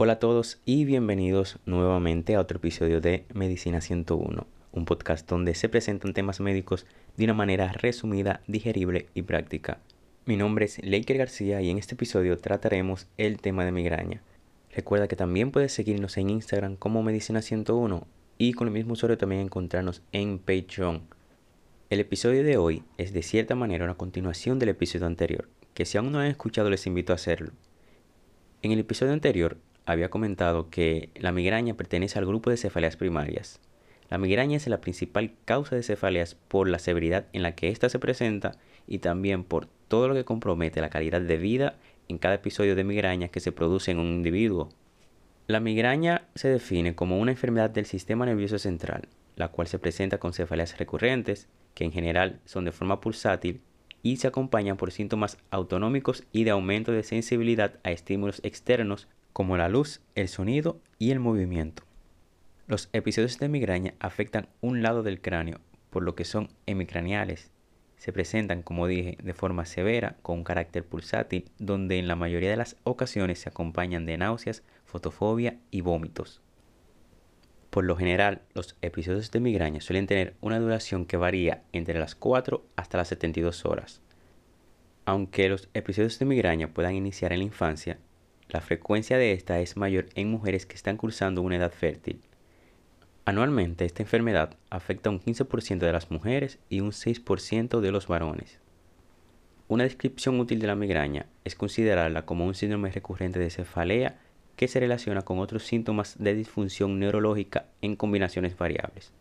Hola a todos y bienvenidos nuevamente a otro episodio de Medicina 101, un podcast donde se presentan temas médicos de una manera resumida, digerible y práctica. Mi nombre es Leiker García y en este episodio trataremos el tema de migraña. Recuerda que también puedes seguirnos en Instagram como Medicina 101 y con el mismo usuario también encontrarnos en Patreon. El episodio de hoy es de cierta manera una continuación del episodio anterior, que si aún no han escuchado les invito a hacerlo. En el episodio anterior había comentado que la migraña pertenece al grupo de cefaleas primarias. La migraña es la principal causa de cefaleas por la severidad en la que ésta se presenta y también por todo lo que compromete la calidad de vida en cada episodio de migraña que se produce en un individuo. La migraña se define como una enfermedad del sistema nervioso central, la cual se presenta con cefaleas recurrentes, que en general son de forma pulsátil y se acompañan por síntomas autonómicos y de aumento de sensibilidad a estímulos externos como la luz, el sonido y el movimiento. Los episodios de migraña afectan un lado del cráneo, por lo que son hemicraneales. Se presentan, como dije, de forma severa, con un carácter pulsátil, donde en la mayoría de las ocasiones se acompañan de náuseas, fotofobia y vómitos. Por lo general, los episodios de migraña suelen tener una duración que varía entre las 4 hasta las 72 horas. Aunque los episodios de migraña puedan iniciar en la infancia, la frecuencia de esta es mayor en mujeres que están cursando una edad fértil. Anualmente esta enfermedad afecta a un 15% de las mujeres y un 6% de los varones. Una descripción útil de la migraña es considerarla como un síndrome recurrente de cefalea que se relaciona con otros síntomas de disfunción neurológica en combinaciones variables.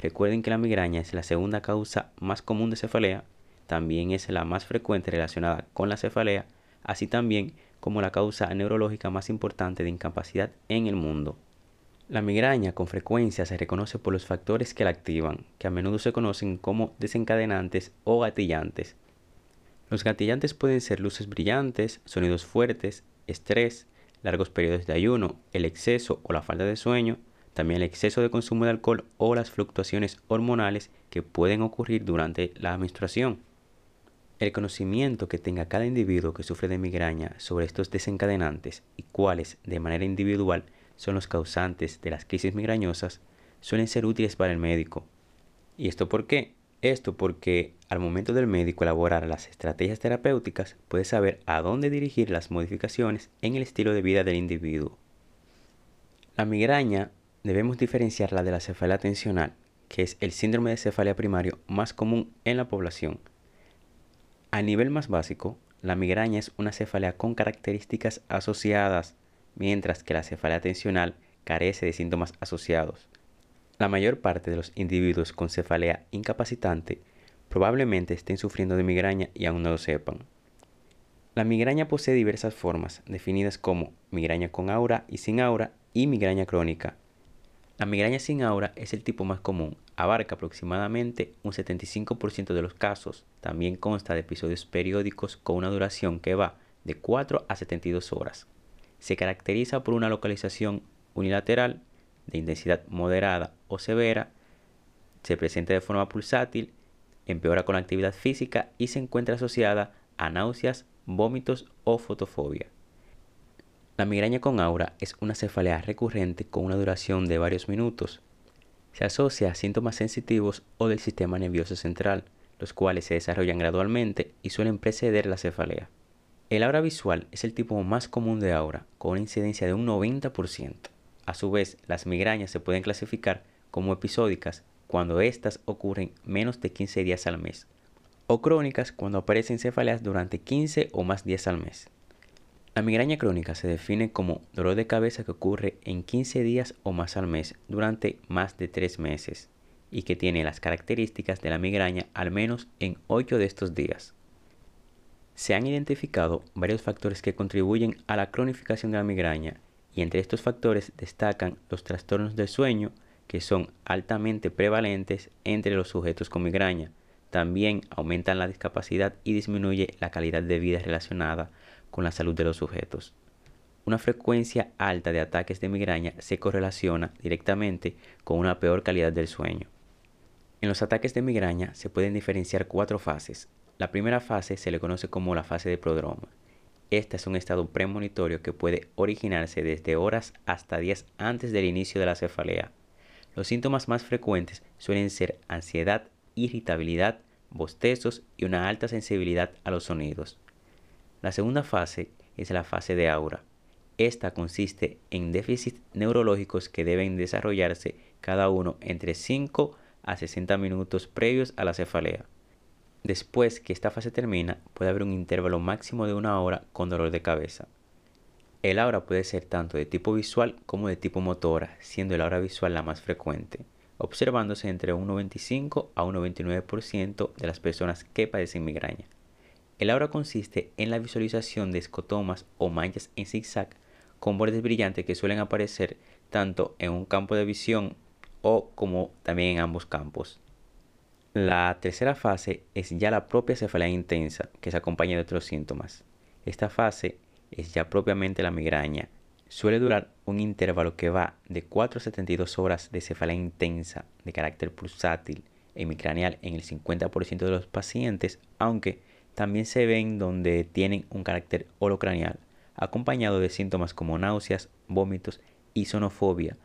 Recuerden que la migraña es la segunda causa más común de cefalea, también es la más frecuente relacionada con la cefalea, así también como la causa neurológica más importante de incapacidad en el mundo. La migraña con frecuencia se reconoce por los factores que la activan, que a menudo se conocen como desencadenantes o gatillantes. Los gatillantes pueden ser luces brillantes, sonidos fuertes, estrés, largos periodos de ayuno, el exceso o la falta de sueño, también el exceso de consumo de alcohol o las fluctuaciones hormonales que pueden ocurrir durante la menstruación. El conocimiento que tenga cada individuo que sufre de migraña sobre estos desencadenantes y cuáles de manera individual son los causantes de las crisis migrañosas suelen ser útiles para el médico. ¿Y esto por qué? Esto porque al momento del médico elaborar las estrategias terapéuticas puede saber a dónde dirigir las modificaciones en el estilo de vida del individuo. La migraña debemos diferenciarla de la cefalea tensional, que es el síndrome de cefalea primario más común en la población a nivel más básico, la migraña es una cefalea con características asociadas, mientras que la cefalea tensional carece de síntomas asociados. La mayor parte de los individuos con cefalea incapacitante probablemente estén sufriendo de migraña y aún no lo sepan. La migraña posee diversas formas, definidas como migraña con aura y sin aura y migraña crónica. La migraña sin aura es el tipo más común, abarca aproximadamente un 75% de los casos. También consta de episodios periódicos con una duración que va de 4 a 72 horas. Se caracteriza por una localización unilateral de intensidad moderada o severa, se presenta de forma pulsátil, empeora con la actividad física y se encuentra asociada a náuseas, vómitos o fotofobia. La migraña con aura es una cefalea recurrente con una duración de varios minutos, se asocia a síntomas sensitivos o del sistema nervioso central, los cuales se desarrollan gradualmente y suelen preceder la cefalea. El aura visual es el tipo más común de aura, con una incidencia de un 90%. A su vez, las migrañas se pueden clasificar como episódicas cuando éstas ocurren menos de 15 días al mes, o crónicas cuando aparecen cefaleas durante 15 o más días al mes. La migraña crónica se define como dolor de cabeza que ocurre en 15 días o más al mes durante más de 3 meses y que tiene las características de la migraña al menos en 8 de estos días. Se han identificado varios factores que contribuyen a la cronificación de la migraña y entre estos factores destacan los trastornos del sueño que son altamente prevalentes entre los sujetos con migraña. También aumentan la discapacidad y disminuye la calidad de vida relacionada con la salud de los sujetos. Una frecuencia alta de ataques de migraña se correlaciona directamente con una peor calidad del sueño. En los ataques de migraña se pueden diferenciar cuatro fases. La primera fase se le conoce como la fase de prodromo. Este es un estado premonitorio que puede originarse desde horas hasta días antes del inicio de la cefalea. Los síntomas más frecuentes suelen ser ansiedad, irritabilidad, bostezos y una alta sensibilidad a los sonidos. La segunda fase es la fase de aura. Esta consiste en déficits neurológicos que deben desarrollarse cada uno entre 5 a 60 minutos previos a la cefalea. Después que esta fase termina, puede haber un intervalo máximo de una hora con dolor de cabeza. El aura puede ser tanto de tipo visual como de tipo motora, siendo el aura visual la más frecuente, observándose entre un 95 a un 99% de las personas que padecen migraña. El aura consiste en la visualización de escotomas o manchas en zigzag con bordes brillantes que suelen aparecer tanto en un campo de visión o como también en ambos campos. La tercera fase es ya la propia cefalea intensa, que se acompaña de otros síntomas. Esta fase es ya propiamente la migraña. Suele durar un intervalo que va de 4 a 72 horas de cefalea intensa de carácter pulsátil hemicraneal en el 50% de los pacientes, aunque también se ven donde tienen un carácter holocraneal, acompañado de síntomas como náuseas, vómitos y sonofobia,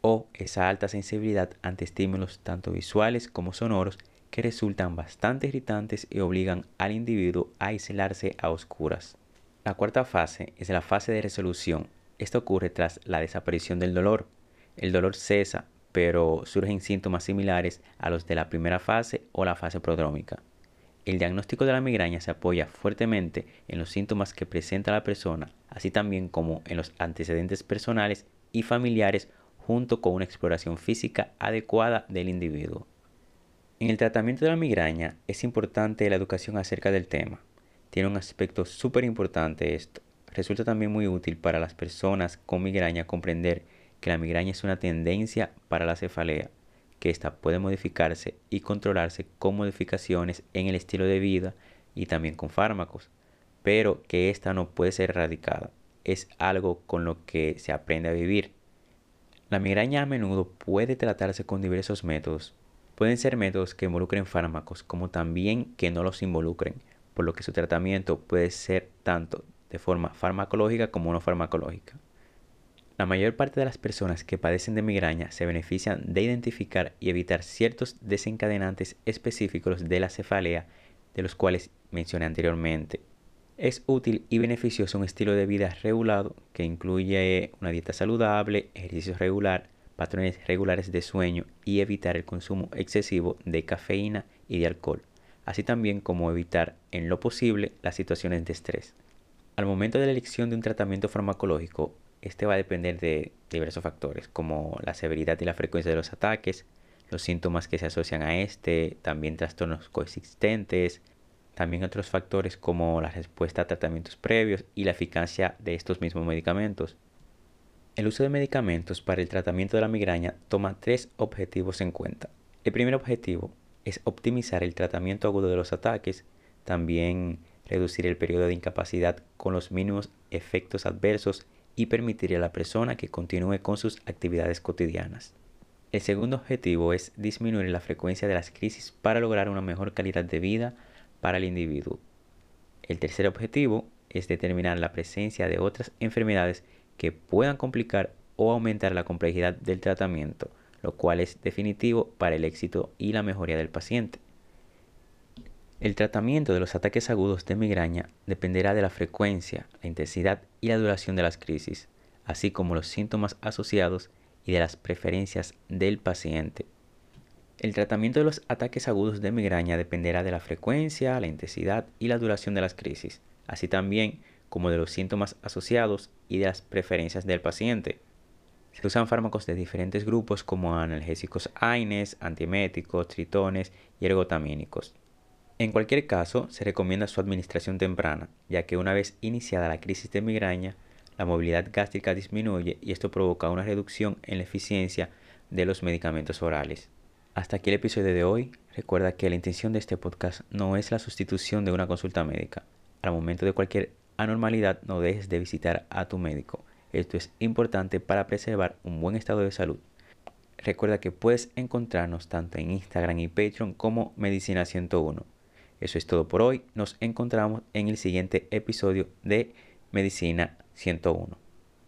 o esa alta sensibilidad ante estímulos tanto visuales como sonoros que resultan bastante irritantes y obligan al individuo a aislarse a oscuras. La cuarta fase es la fase de resolución. Esto ocurre tras la desaparición del dolor. El dolor cesa, pero surgen síntomas similares a los de la primera fase o la fase prodrómica. El diagnóstico de la migraña se apoya fuertemente en los síntomas que presenta la persona, así también como en los antecedentes personales y familiares junto con una exploración física adecuada del individuo. En el tratamiento de la migraña es importante la educación acerca del tema. Tiene un aspecto súper importante esto. Resulta también muy útil para las personas con migraña comprender que la migraña es una tendencia para la cefalea, que ésta puede modificarse y controlarse con modificaciones en el estilo de vida y también con fármacos, pero que ésta no puede ser erradicada. Es algo con lo que se aprende a vivir la migraña a menudo puede tratarse con diversos métodos. Pueden ser métodos que involucren fármacos como también que no los involucren, por lo que su tratamiento puede ser tanto de forma farmacológica como no farmacológica. La mayor parte de las personas que padecen de migraña se benefician de identificar y evitar ciertos desencadenantes específicos de la cefalea, de los cuales mencioné anteriormente, es útil y beneficioso un estilo de vida regulado que incluye una dieta saludable, ejercicio regular, patrones regulares de sueño y evitar el consumo excesivo de cafeína y de alcohol, así también como evitar en lo posible las situaciones de estrés. Al momento de la elección de un tratamiento farmacológico, este va a depender de diversos factores como la severidad y la frecuencia de los ataques, los síntomas que se asocian a este, también trastornos coexistentes, también otros factores como la respuesta a tratamientos previos y la eficacia de estos mismos medicamentos. El uso de medicamentos para el tratamiento de la migraña toma tres objetivos en cuenta. El primer objetivo es optimizar el tratamiento agudo de los ataques, también reducir el periodo de incapacidad con los mínimos efectos adversos y permitir a la persona que continúe con sus actividades cotidianas. El segundo objetivo es disminuir la frecuencia de las crisis para lograr una mejor calidad de vida para el individuo. El tercer objetivo es determinar la presencia de otras enfermedades que puedan complicar o aumentar la complejidad del tratamiento, lo cual es definitivo para el éxito y la mejoría del paciente. El tratamiento de los ataques agudos de migraña dependerá de la frecuencia, la intensidad y la duración de las crisis, así como los síntomas asociados y de las preferencias del paciente. El tratamiento de los ataques agudos de migraña dependerá de la frecuencia, la intensidad y la duración de las crisis, así también como de los síntomas asociados y de las preferencias del paciente. Se usan fármacos de diferentes grupos como analgésicos AINES, antieméticos, tritones y ergotamínicos. En cualquier caso, se recomienda su administración temprana, ya que una vez iniciada la crisis de migraña, la movilidad gástrica disminuye y esto provoca una reducción en la eficiencia de los medicamentos orales. Hasta aquí el episodio de hoy. Recuerda que la intención de este podcast no es la sustitución de una consulta médica. Al momento de cualquier anormalidad no dejes de visitar a tu médico. Esto es importante para preservar un buen estado de salud. Recuerda que puedes encontrarnos tanto en Instagram y Patreon como Medicina 101. Eso es todo por hoy. Nos encontramos en el siguiente episodio de Medicina 101.